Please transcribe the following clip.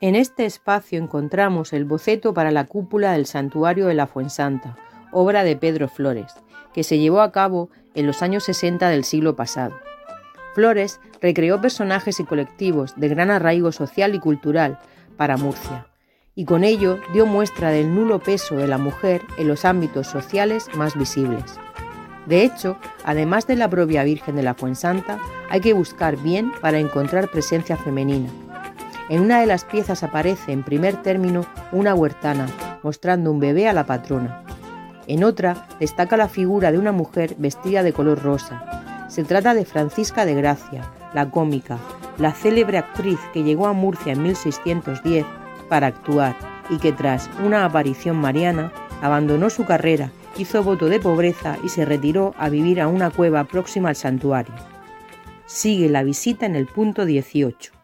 En este espacio encontramos el boceto para la cúpula del santuario de la Fuensanta, obra de Pedro Flores, que se llevó a cabo en los años 60 del siglo pasado. Flores recreó personajes y colectivos de gran arraigo social y cultural para Murcia, y con ello dio muestra del nulo peso de la mujer en los ámbitos sociales más visibles. De hecho, además de la propia Virgen de la Fuensanta, hay que buscar bien para encontrar presencia femenina. En una de las piezas aparece en primer término una huertana, mostrando un bebé a la patrona. En otra destaca la figura de una mujer vestida de color rosa. Se trata de Francisca de Gracia, la cómica, la célebre actriz que llegó a Murcia en 1610 para actuar y que tras una aparición mariana abandonó su carrera, hizo voto de pobreza y se retiró a vivir a una cueva próxima al santuario. Sigue la visita en el punto 18.